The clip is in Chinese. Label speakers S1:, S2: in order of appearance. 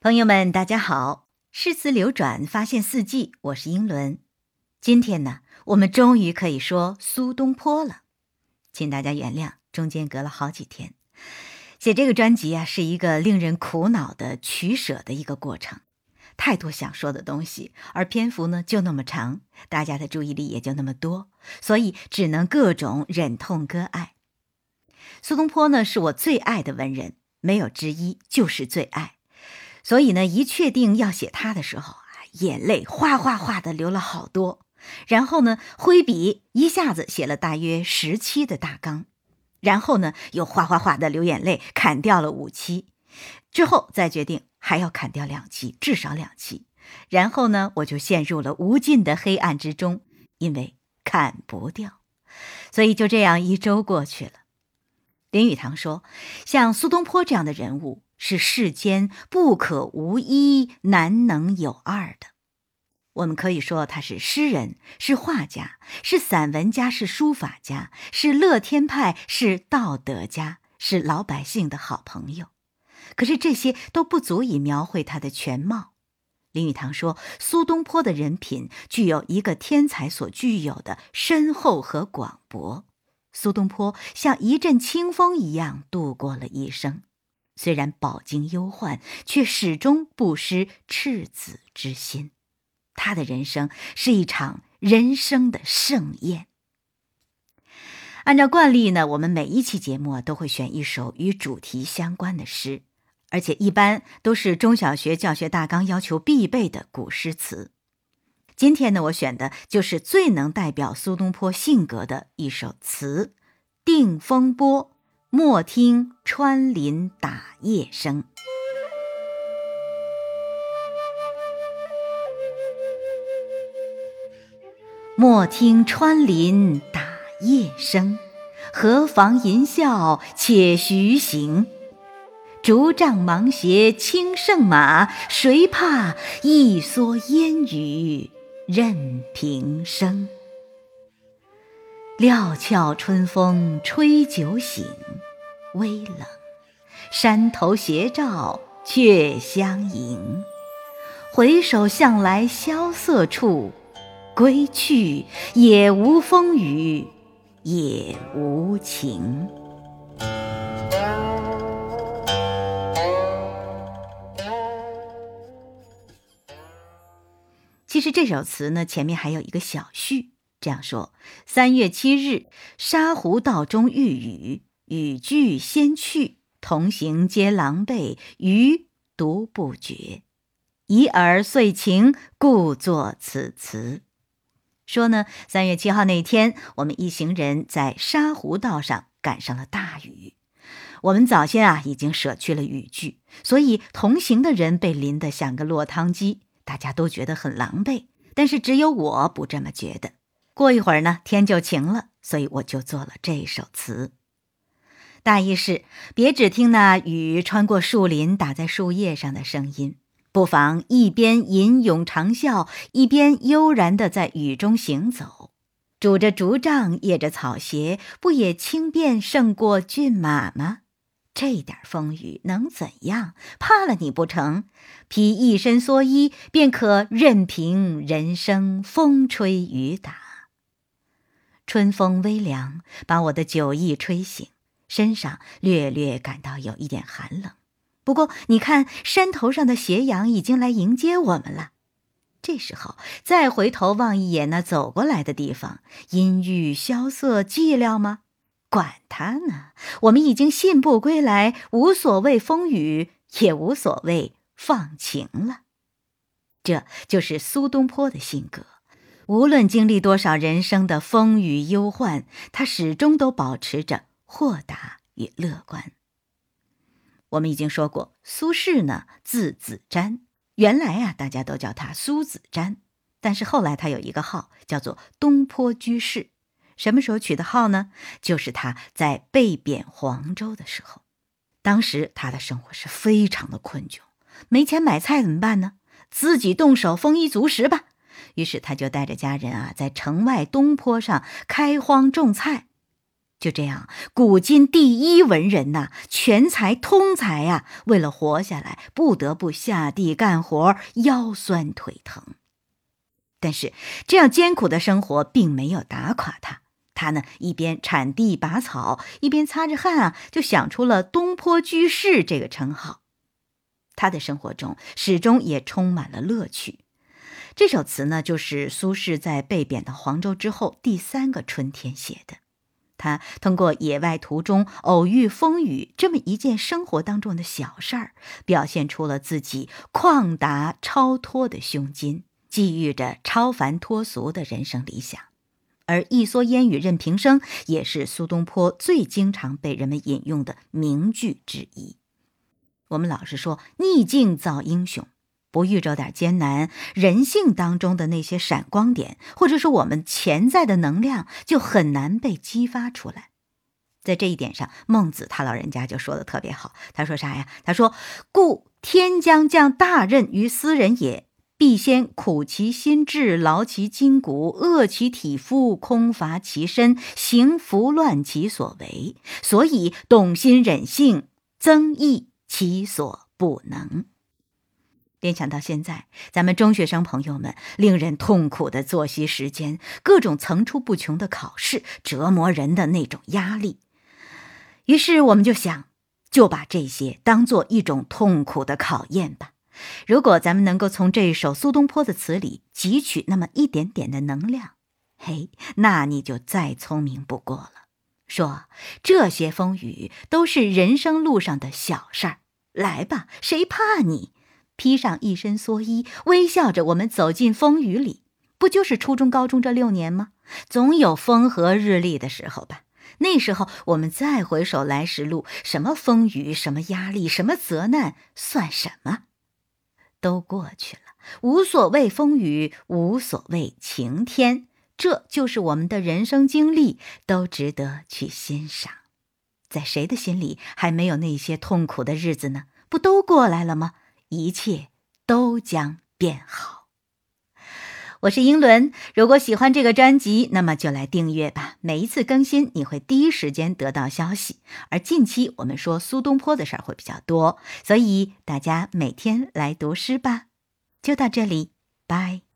S1: 朋友们，大家好！诗词流转，发现四季，我是英伦。今天呢，我们终于可以说苏东坡了，请大家原谅，中间隔了好几天。写这个专辑啊，是一个令人苦恼的取舍的一个过程，太多想说的东西，而篇幅呢就那么长，大家的注意力也就那么多，所以只能各种忍痛割爱。苏东坡呢，是我最爱的文人，没有之一，就是最爱。所以呢，一确定要写他的时候啊，眼泪哗哗哗的流了好多。然后呢，挥笔一下子写了大约十期的大纲，然后呢，又哗哗哗的流眼泪，砍掉了五期。之后再决定还要砍掉两期，至少两期。然后呢，我就陷入了无尽的黑暗之中，因为砍不掉。所以就这样一周过去了。林语堂说：“像苏东坡这样的人物。”是世间不可无一、难能有二的。我们可以说他是诗人，是画家，是散文家，是书法家，是乐天派，是道德家，是老百姓的好朋友。可是这些都不足以描绘他的全貌。林语堂说，苏东坡的人品具有一个天才所具有的深厚和广博。苏东坡像一阵清风一样度过了一生。虽然饱经忧患，却始终不失赤子之心。他的人生是一场人生的盛宴。按照惯例呢，我们每一期节目都会选一首与主题相关的诗，而且一般都是中小学教学大纲要求必备的古诗词。今天呢，我选的就是最能代表苏东坡性格的一首词《定风波》。莫听穿林打叶声，莫听穿林打叶声，何妨吟啸且徐行。竹杖芒鞋轻胜马，谁怕一蓑烟雨任平生。料峭春风吹酒醒，微冷，山头斜照却相迎。回首向来萧瑟处，归去，也无风雨也无晴。其实这首词呢，前面还有一个小序。这样说：三月七日，沙湖道中遇雨，雨具先去，同行皆狼狈，余独不觉。疑尔遂情，故作此词。说呢，三月七号那天，我们一行人在沙湖道上赶上了大雨。我们早先啊已经舍去了雨具，所以同行的人被淋得像个落汤鸡，大家都觉得很狼狈。但是只有我不这么觉得。过一会儿呢，天就晴了，所以我就做了这首词。大意是：别只听那雨穿过树林打在树叶上的声音，不妨一边吟咏长啸，一边悠然的在雨中行走，拄着竹杖，掖着草鞋，不也轻便胜过骏马吗？这点风雨能怎样？怕了你不成？披一身蓑衣，便可任凭人生风吹雨打。春风微凉，把我的酒意吹醒，身上略略感到有一点寒冷。不过，你看山头上的斜阳已经来迎接我们了。这时候再回头望一眼那走过来的地方，阴郁萧瑟寂寥吗？管他呢，我们已经信步归来，无所谓风雨，也无所谓放晴了。这就是苏东坡的性格。无论经历多少人生的风雨忧患，他始终都保持着豁达与乐观。我们已经说过，苏轼呢字子瞻，原来啊大家都叫他苏子瞻，但是后来他有一个号叫做东坡居士。什么时候取的号呢？就是他在被贬黄州的时候。当时他的生活是非常的困窘，没钱买菜怎么办呢？自己动手丰衣足食吧。于是他就带着家人啊，在城外东坡上开荒种菜。就这样，古今第一文人呐，全才通才呀，为了活下来，不得不下地干活，腰酸腿疼。但是这样艰苦的生活并没有打垮他，他呢一边铲地拔草，一边擦着汗啊，就想出了“东坡居士”这个称号。他的生活中始终也充满了乐趣。这首词呢，就是苏轼在被贬到黄州之后第三个春天写的。他通过野外途中偶遇风雨这么一件生活当中的小事儿，表现出了自己旷达超脱的胸襟，寄予着超凡脱俗的人生理想。而“一蓑烟雨任平生”也是苏东坡最经常被人们引用的名句之一。我们老是说逆境造英雄。不遇着点艰难，人性当中的那些闪光点，或者是我们潜在的能量，就很难被激发出来。在这一点上，孟子他老人家就说的特别好。他说啥呀？他说：“故天将降大任于斯人也，必先苦其心志，劳其筋骨，饿其体肤，空乏其身，行拂乱其所为，所以动心忍性，增益其所不能。”联想到现在，咱们中学生朋友们令人痛苦的作息时间，各种层出不穷的考试，折磨人的那种压力。于是我们就想，就把这些当做一种痛苦的考验吧。如果咱们能够从这首苏东坡的词里汲取那么一点点的能量，嘿，那你就再聪明不过了。说这些风雨都是人生路上的小事儿，来吧，谁怕你？披上一身蓑衣，微笑着，我们走进风雨里，不就是初中、高中这六年吗？总有风和日丽的时候吧。那时候，我们再回首来时路，什么风雨，什么压力，什么责难，算什么？都过去了，无所谓风雨，无所谓晴天，这就是我们的人生经历，都值得去欣赏。在谁的心里还没有那些痛苦的日子呢？不都过来了吗？一切都将变好。我是英伦，如果喜欢这个专辑，那么就来订阅吧。每一次更新，你会第一时间得到消息。而近期我们说苏东坡的事儿会比较多，所以大家每天来读诗吧。就到这里，拜。